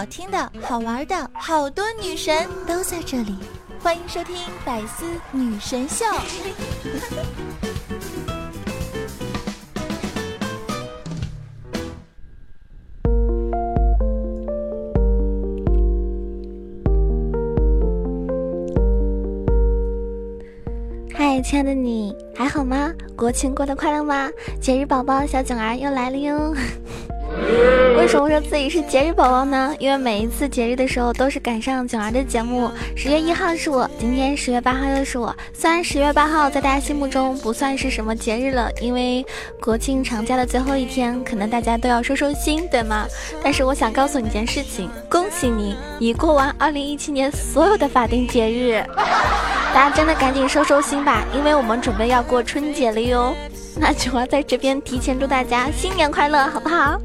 好听的、好玩的，好多女神都在这里，欢迎收听《百思女神秀》。嗨，亲爱的你还好吗？国庆过得快乐吗？节日宝宝小囧儿又来了哟。为什么说自己是节日宝宝呢？因为每一次节日的时候都是赶上囧儿的节目。十月一号是我，今天十月八号又是我。虽然十月八号在大家心目中不算是什么节日了，因为国庆长假的最后一天，可能大家都要收收心，对吗？但是我想告诉你一件事情，恭喜你，已过完二零一七年所有的法定节日。大家真的赶紧收收心吧，因为我们准备要过春节了哟。那九儿在这边提前祝大家新年快乐，好不好？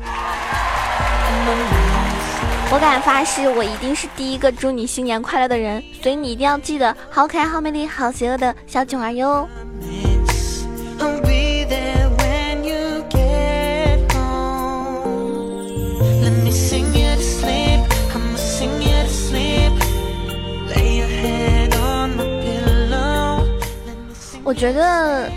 我敢发誓，我一定是第一个祝你新年快乐的人，所以你一定要记得，好可爱、好美丽、好邪恶的小囧儿哟。我觉得。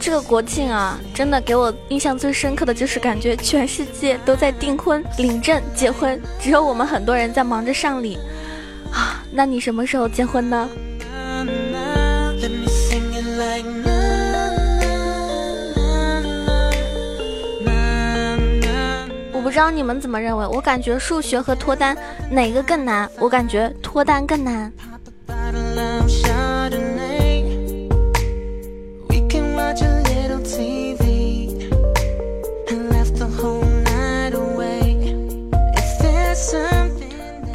这个国庆啊，真的给我印象最深刻的就是感觉全世界都在订婚、领证、结婚，只有我们很多人在忙着上礼啊。那你什么时候结婚呢？我不知道你们怎么认为，我感觉数学和脱单哪个更难？我感觉脱单更难。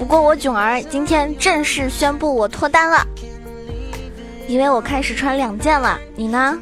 不过我囧儿今天正式宣布我脱单了，因为我开始穿两件了。你呢？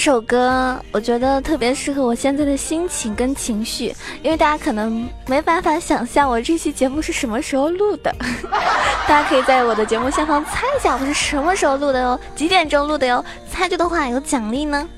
这首歌我觉得特别适合我现在的心情跟情绪，因为大家可能没办法想象我这期节目是什么时候录的，大家可以在我的节目下方猜一下我是什么时候录的哟，几点钟录的哟，猜对的话有奖励呢。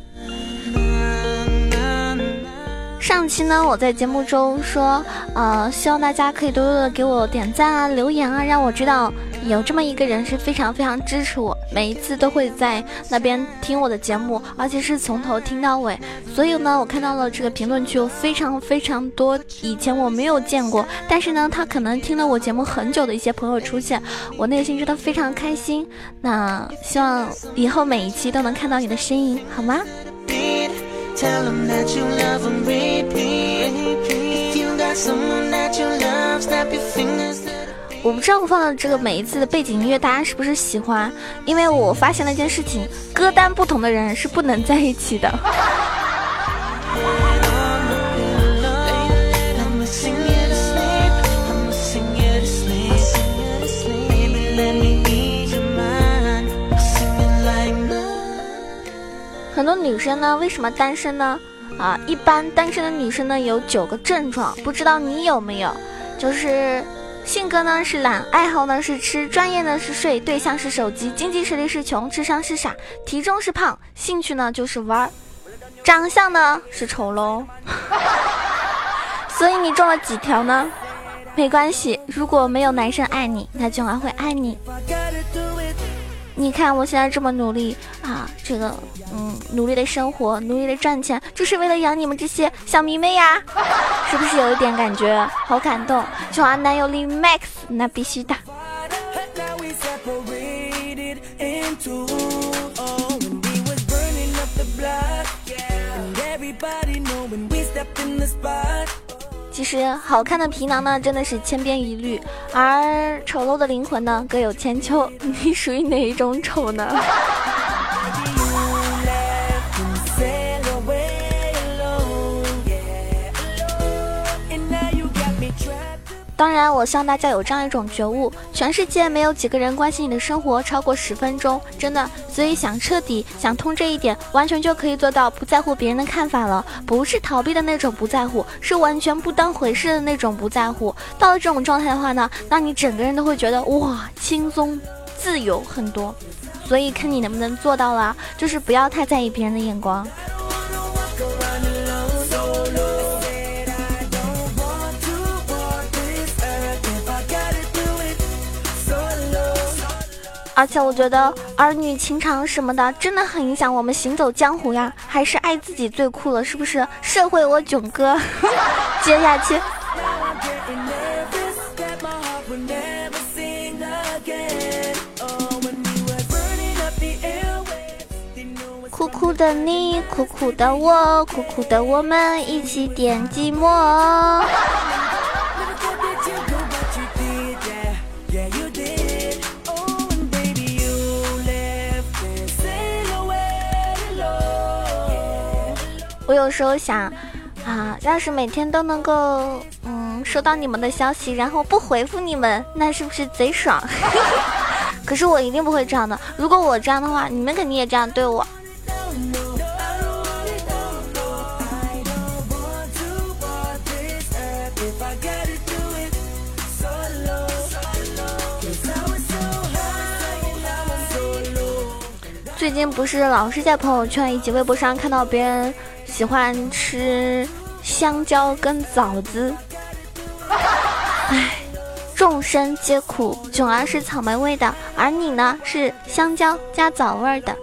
上期呢，我在节目中说，呃，希望大家可以多多的给我点赞啊、留言啊，让我知道有这么一个人是非常非常支持我，每一次都会在那边听我的节目，而且是从头听到尾。所以呢，我看到了这个评论区有非常非常多以前我没有见过，但是呢，他可能听了我节目很久的一些朋友出现，我内心真的非常开心。那希望以后每一期都能看到你的身影，好吗？我不知道我放的这个每一次的背景音乐大家是不是喜欢，因为我发现了一件事情，歌单不同的人是不能在一起的。很多女生呢，为什么单身呢？啊，一般单身的女生呢有九个症状，不知道你有没有？就是性格呢是懒，爱好呢是吃，专业呢是睡，对象是手机，经济实力是穷，智商是傻，体重是胖，兴趣呢就是玩儿，长相呢是丑喽。所以你中了几条呢？没关系，如果没有男生爱你，那囧儿会爱你。你看我现在这么努力啊，这个嗯，努力的生活，努力的赚钱，就是为了养你们这些小迷妹呀，是不是有一点感觉？好感动，囧儿男友力 max，那必须的。其实好看的皮囊呢，真的是千篇一律；而丑陋的灵魂呢，各有千秋。你属于哪一种丑呢？当然，我希望大家有这样一种觉悟：全世界没有几个人关心你的生活超过十分钟，真的。所以想彻底想通这一点，完全就可以做到不在乎别人的看法了。不是逃避的那种不在乎，是完全不当回事的那种不在乎。到了这种状态的话呢，那你整个人都会觉得哇，轻松自由很多。所以看你能不能做到了，就是不要太在意别人的眼光。而且我觉得儿女情长什么的，真的很影响我们行走江湖呀。还是爱自己最酷了，是不是？社会我囧哥，接下去。苦苦的你，苦苦的我，苦苦的我们一起点寂寞。我有时候想，啊，要是每天都能够，嗯，收到你们的消息，然后不回复你们，那是不是贼爽？可是我一定不会这样的。如果我这样的话，你们肯定也这样对我。最近不是老是在朋友圈以及微博上看到别人。喜欢吃香蕉跟枣子，唉，众生皆苦，囧儿是草莓味的，而你呢是香蕉加枣味的。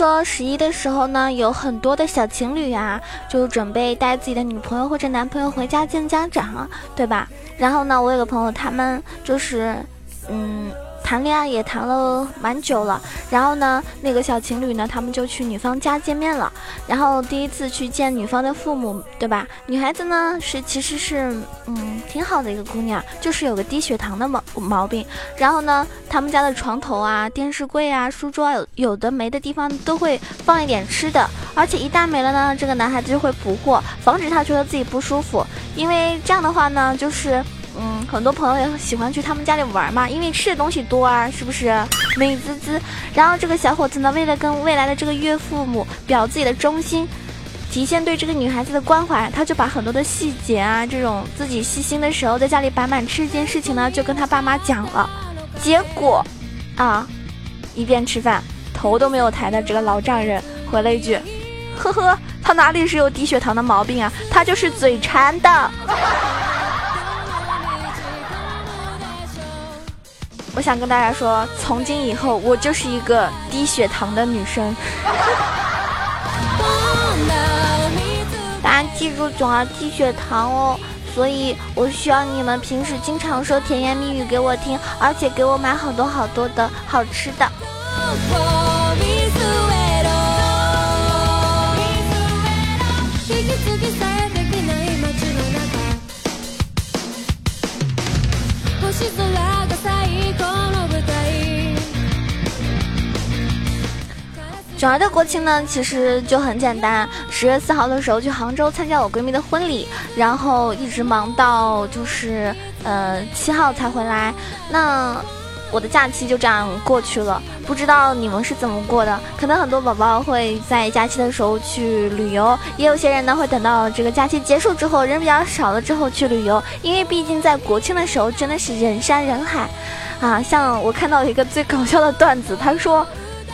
说十一的时候呢，有很多的小情侣啊，就准备带自己的女朋友或者男朋友回家见家长，对吧？然后呢，我有个朋友，他们就是，嗯。谈恋爱也谈了蛮久了，然后呢，那个小情侣呢，他们就去女方家见面了。然后第一次去见女方的父母，对吧？女孩子呢是其实是嗯挺好的一个姑娘，就是有个低血糖的毛毛病。然后呢，他们家的床头啊、电视柜啊、书桌有有的没的地方都会放一点吃的，而且一旦没了呢，这个男孩子就会补货，防止他觉得自己不舒服。因为这样的话呢，就是。嗯，很多朋友也喜欢去他们家里玩嘛，因为吃的东西多啊，是不是？美滋滋。然后这个小伙子呢，为了跟未来的这个岳父母表自己的忠心，体现对这个女孩子的关怀，他就把很多的细节啊，这种自己细心的时候在家里摆满吃这件事情呢，就跟他爸妈讲了。结果，啊，一边吃饭，头都没有抬的这个老丈人回了一句：“呵呵，他哪里是有低血糖的毛病啊，他就是嘴馋的。”我想跟大家说，从今以后我就是一个低血糖的女生。大家记住，总要低血糖哦，所以我需要你们平时经常说甜言蜜语给我听，而且给我买好多好多的好吃的。九儿的国庆呢，其实就很简单。十月四号的时候去杭州参加我闺蜜的婚礼，然后一直忙到就是呃七号才回来。那我的假期就这样过去了。不知道你们是怎么过的？可能很多宝宝会在假期的时候去旅游，也有些人呢会等到这个假期结束之后，人比较少了之后去旅游。因为毕竟在国庆的时候真的是人山人海啊。像我看到一个最搞笑的段子，他说。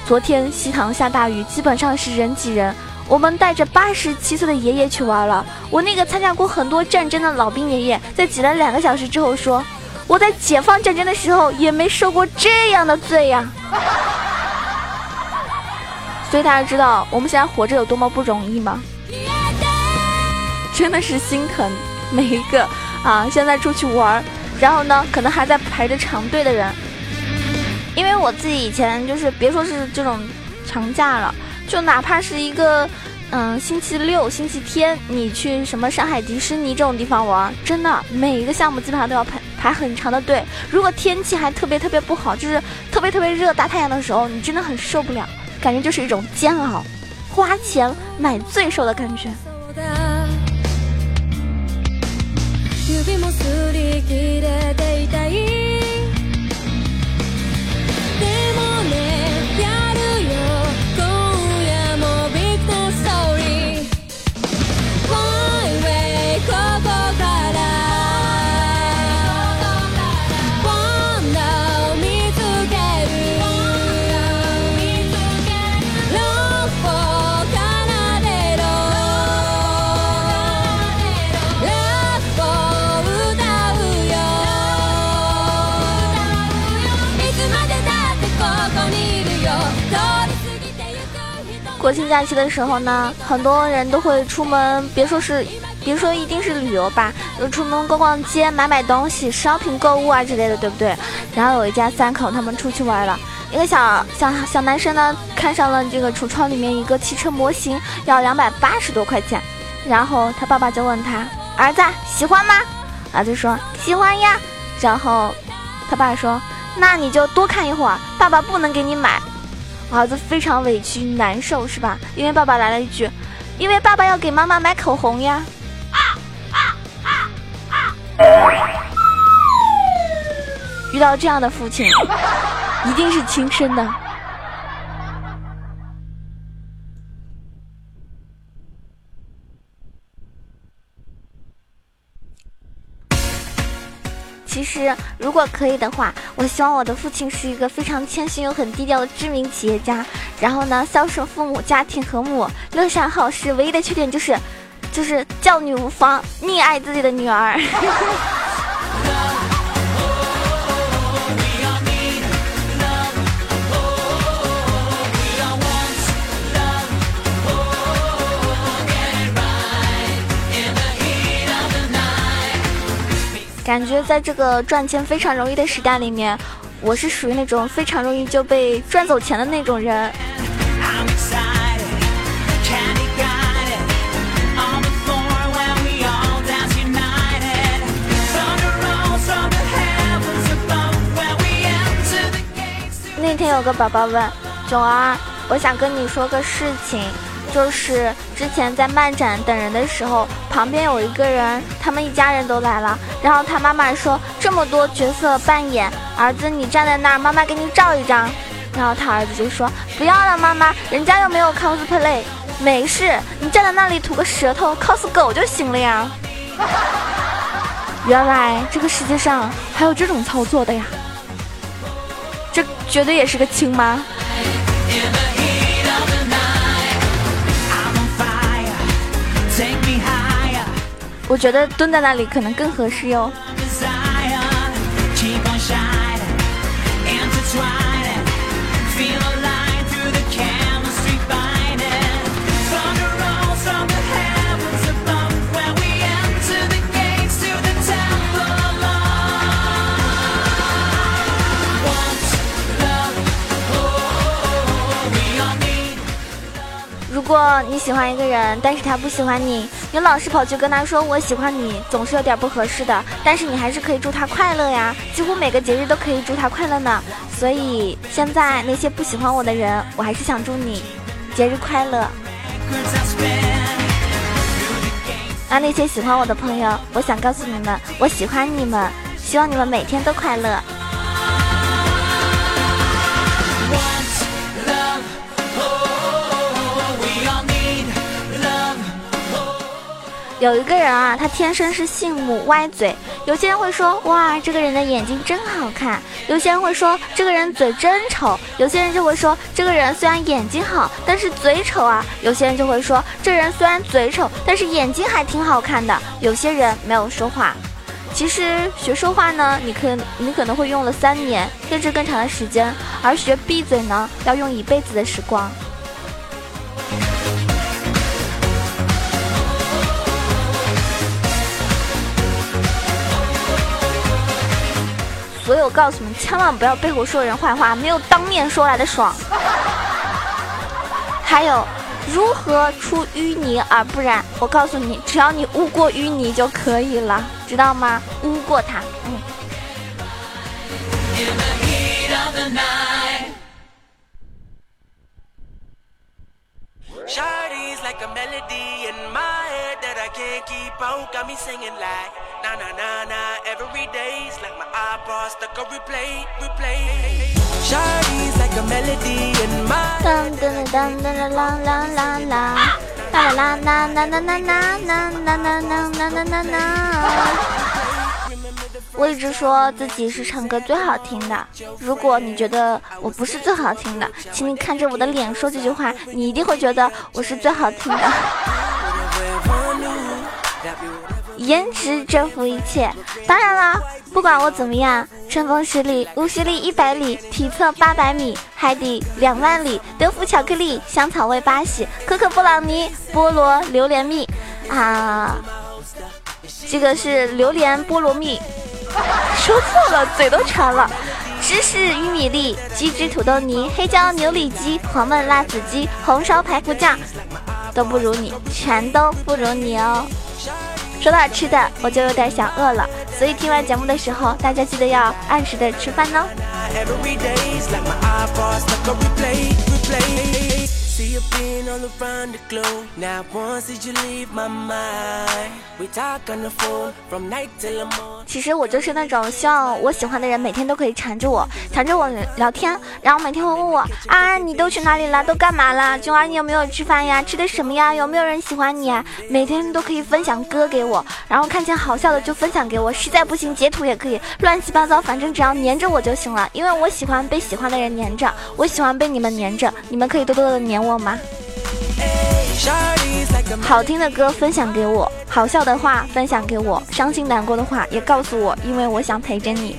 昨天西塘下大雨，基本上是人挤人。我们带着八十七岁的爷爷去玩了。我那个参加过很多战争的老兵爷爷，在挤了两个小时之后说：“我在解放战争的时候也没受过这样的罪呀。”所以大家知道我们现在活着有多么不容易吗？真的是心疼每一个啊，现在出去玩，然后呢，可能还在排着长队的人。因为我自己以前就是别说是这种长假了，就哪怕是一个嗯星期六、星期天，你去什么上海迪士尼这种地方玩，真的每一个项目基本上都要排排很长的队。如果天气还特别特别不好，就是特别特别热大太阳的时候，你真的很受不了，感觉就是一种煎熬，花钱买罪受的感觉。假期的时候呢，很多人都会出门，别说是，别说一定是旅游吧，就出门逛逛街、买买东西、shopping 购物啊之类的，对不对？然后有一家三口，他们出去玩了，一个小小小男生呢，看上了这个橱窗里面一个汽车模型，要两百八十多块钱，然后他爸爸就问他儿子喜欢吗？儿子说喜欢呀，然后他爸说那你就多看一会儿，爸爸不能给你买。儿子非常委屈难受是吧？因为爸爸来了一句：“因为爸爸要给妈妈买口红呀。”遇到这样的父亲，一定是亲生的。其实，如果可以的话，我希望我的父亲是一个非常谦逊又很低调的知名企业家。然后呢，孝顺父母，家庭和睦，乐善好施。唯一的缺点就是，就是教女无方，溺爱自己的女儿。感觉在这个赚钱非常容易的时代里面，我是属于那种非常容易就被赚走钱的那种人。那天有个宝宝问囧儿，我想跟你说个事情。就是之前在漫展等人的时候，旁边有一个人，他们一家人都来了。然后他妈妈说：“这么多角色扮演，儿子你站在那儿，妈妈给你照一张。”然后他儿子就说：“不要了，妈妈，人家又没有 cosplay，没事，你站在那里吐个舌头 cos 狗就行了呀。”原来这个世界上还有这种操作的呀，这绝对也是个亲妈。我觉得蹲在那里可能更合适哟。如果你喜欢一个人，但是他不喜欢你，你老是跑去跟他说我喜欢你，总是有点不合适的。但是你还是可以祝他快乐呀，几乎每个节日都可以祝他快乐呢。所以现在那些不喜欢我的人，我还是想祝你节日快乐。那那些喜欢我的朋友，我想告诉你们，我喜欢你们，希望你们每天都快乐。有一个人啊，他天生是姓母歪嘴。有些人会说，哇，这个人的眼睛真好看；有些人会说，这个人嘴真丑；有些人就会说，这个人虽然眼睛好，但是嘴丑啊；有些人就会说，这人虽然嘴丑，但是眼睛还挺好看的。有些人没有说话。其实学说话呢，你可你可能会用了三年甚至更长的时间，而学闭嘴呢，要用一辈子的时光。所有我告诉你们，千万不要背后说人坏话，没有当面说来的爽。还有，如何出淤泥而不染？我告诉你，只要你污过淤泥就可以了，知道吗？污过它，嗯。噔噔噔噔啦啦啦啦，啦啦啦啦啦啦啦啦啦啦啦啦啦啦。我一直说自己是唱歌最好听的。如果你觉得我不是最好听的，请你看着我的脸说这句话，你一定会觉得我是最好听的。颜值征服一切，当然啦，不管我怎么样，春风十里，无十里一百里，体测八百米，海底两万里，德芙巧克力，香草味八喜，可可布朗尼，菠萝榴莲蜜，啊，这个是榴莲菠萝蜜，说错了，嘴都馋了。芝士玉米粒，鸡汁土豆泥，黑椒牛里脊，黄焖辣子鸡，红烧排骨酱，都不如你，全都不如你哦。说到吃的，我就有点想饿了，所以听完节目的时候，大家记得要按时的吃饭哦。其实我就是那种希望我喜欢的人每天都可以缠着我，缠着我聊天，然后每天会问我啊，你都去哪里了？都干嘛了？囧儿，你有没有吃饭呀？吃的什么呀？有没有人喜欢你？每天都可以分享歌给我，然后看见好笑的就分享给我，实在不行截图也可以，乱七八糟，反正只要粘着我就行了。因为我喜欢被喜欢的人粘着，我喜欢被你们粘着，你们可以多多的粘我我吗？好听的歌分享给我，好笑的话分享给我，伤心难过的话也告诉我，因为我想陪着你。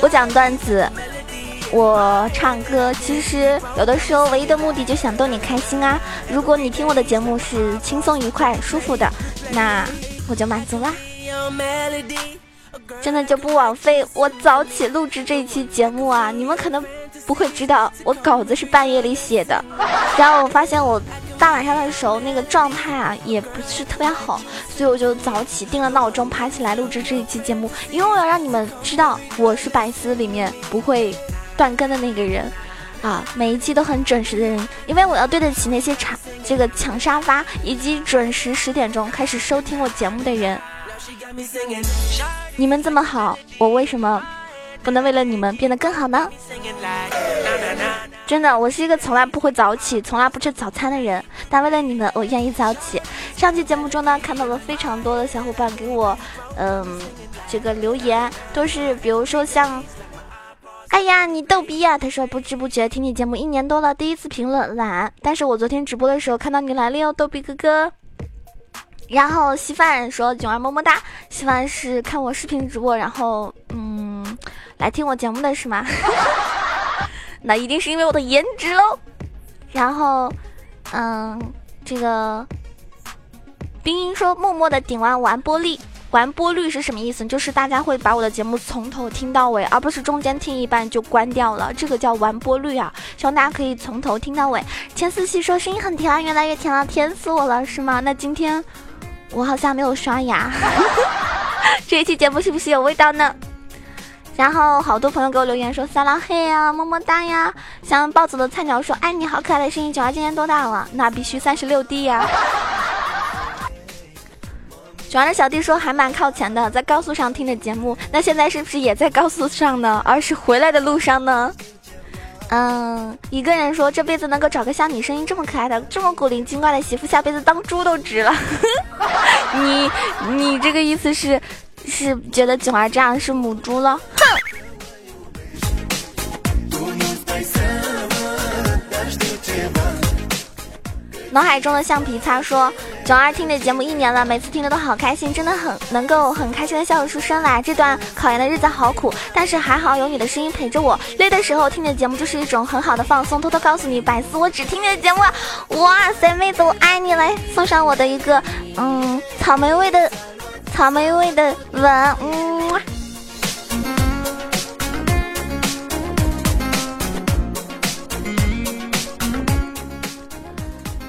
我讲段子，我唱歌，其实有的时候唯一的目的就想逗你开心啊。如果你听我的节目是轻松愉快、舒服的，那我就满足啦。真的就不枉费我早起录制这一期节目啊！你们可能。不会知道我稿子是半夜里写的，然后我发现我大晚上的时候那个状态啊也不是特别好，所以我就早起定了闹钟爬起来录制这一期节目，因为我要让你们知道我是百思里面不会断更的那个人啊，每一期都很准时的人，因为我要对得起那些抢这个抢沙发以及准时十点钟开始收听我节目的人。你们这么好，我为什么？不能为了你们变得更好呢？真的，我是一个从来不会早起、从来不吃早餐的人，但为了你们，我愿意早起。上期节目中呢，看到了非常多的小伙伴给我，嗯，这个留言都是，比如说像，哎呀，你逗逼呀！他说不知不觉听你节目一年多了，第一次评论懒，但是我昨天直播的时候看到你来了哟，逗逼哥哥。然后稀饭说囧儿么么哒，稀饭是看我视频直播，然后嗯。来听我节目的是吗？那一定是因为我的颜值喽。然后，嗯，这个冰音说默默的顶完完播率，完播率是什么意思？就是大家会把我的节目从头听到尾，而不是中间听一半就关掉了，这个叫完播率啊。希望大家可以从头听到尾。千思细说声音很甜啊，越来越甜了，甜死我了，是吗？那今天我好像没有刷牙，这一期节目是不是有味道呢？然后好多朋友给我留言说撒拉嘿呀，么么哒呀。像暴走的菜鸟说，哎，你好可爱的声音，九儿今年多大了？那必须三十六 D 呀。九儿的小弟说还蛮靠前的，在高速上听着节目。那现在是不是也在高速上呢？而是回来的路上呢？嗯，一个人说这辈子能够找个像你声音这么可爱的、这么古灵精怪的媳妇，下辈子当猪都值了。你你这个意思是？是觉得九儿这样是母猪了？哼！脑海中的橡皮擦说：“囧儿听你的节目一年了，每次听着都好开心，真的很能够很开心的笑出声来。这段考研的日子好苦，但是还好有你的声音陪着我。累的时候听你的节目就是一种很好的放松。偷偷告诉你，百思我只听你的节目。哇塞，妹子我爱你嘞！送上我的一个嗯草莓味的。”草莓味的吻，嗯。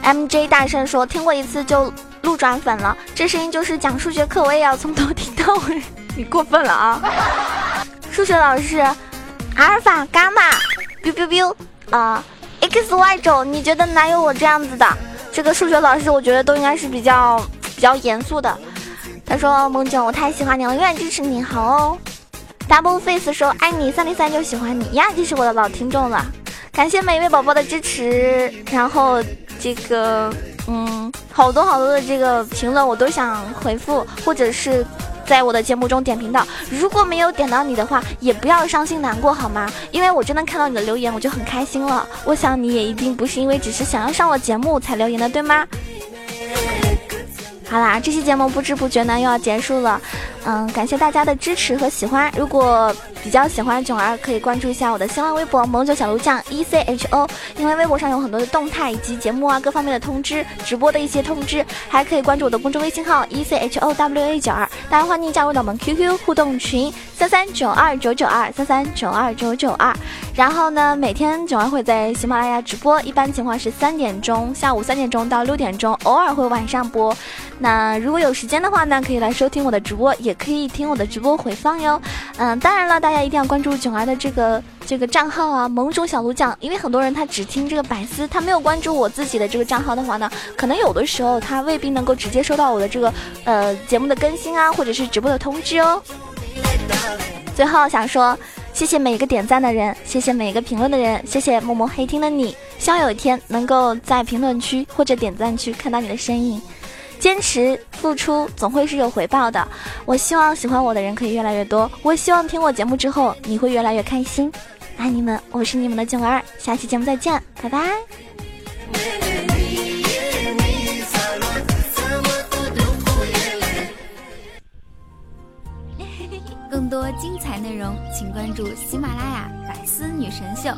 M J 大声说：“听过一次就路转粉了，这声音就是讲数学课，我也要从头听到尾。你过分了啊！数学老师，阿尔法、伽马，biu biu biu，啊，X Y 轴，你觉得哪有我这样子的？这个数学老师，我觉得都应该是比较比较严肃的。他说：梦九，我太喜欢你了，永远支持你，好哦。Double Face 说：爱你，三零三就喜欢你呀，这是我的老听众了，感谢每一位宝宝的支持，然后。”这个，嗯，好多好多的这个评论我都想回复，或者是在我的节目中点评到。如果没有点到你的话，也不要伤心难过好吗？因为我真的看到你的留言，我就很开心了。我想你也一定不是因为只是想要上我节目才留言的，对吗？好啦，这期节目不知不觉呢又要结束了，嗯，感谢大家的支持和喜欢。如果比较喜欢囧儿，可以关注一下我的新浪微博“萌九小鹿酱 E C H O”，因为微博上有很多的动态以及节目啊各方面的通知，直播的一些通知，还可以关注我的公众微信号 “E C H O W A 九二”，大家欢迎加入到我们 QQ 互动群三三九二九九二三三九二九九二。然后呢，每天囧儿会在喜马拉雅直播，一般情况是三点钟，下午三点钟到六点钟，偶尔会晚上播。那如果有时间的话呢，可以来收听我的直播，也可以听我的直播回放哟。嗯，当然了，大家一定要关注囧儿的这个这个账号啊，萌种小鹿酱，因为很多人他只听这个百思，他没有关注我自己的这个账号的话呢，可能有的时候他未必能够直接收到我的这个呃节目的更新啊，或者是直播的通知哦。最后想说，谢谢每一个点赞的人，谢谢每一个评论的人，谢谢默默黑听的你，希望有一天能够在评论区或者点赞区看到你的身影。坚持付出总会是有回报的。我希望喜欢我的人可以越来越多。我希望听我节目之后你会越来越开心。爱你们，我是你们的囧儿。下期节目再见，拜拜。更多精彩内容，请关注喜马拉雅《百思女神秀》。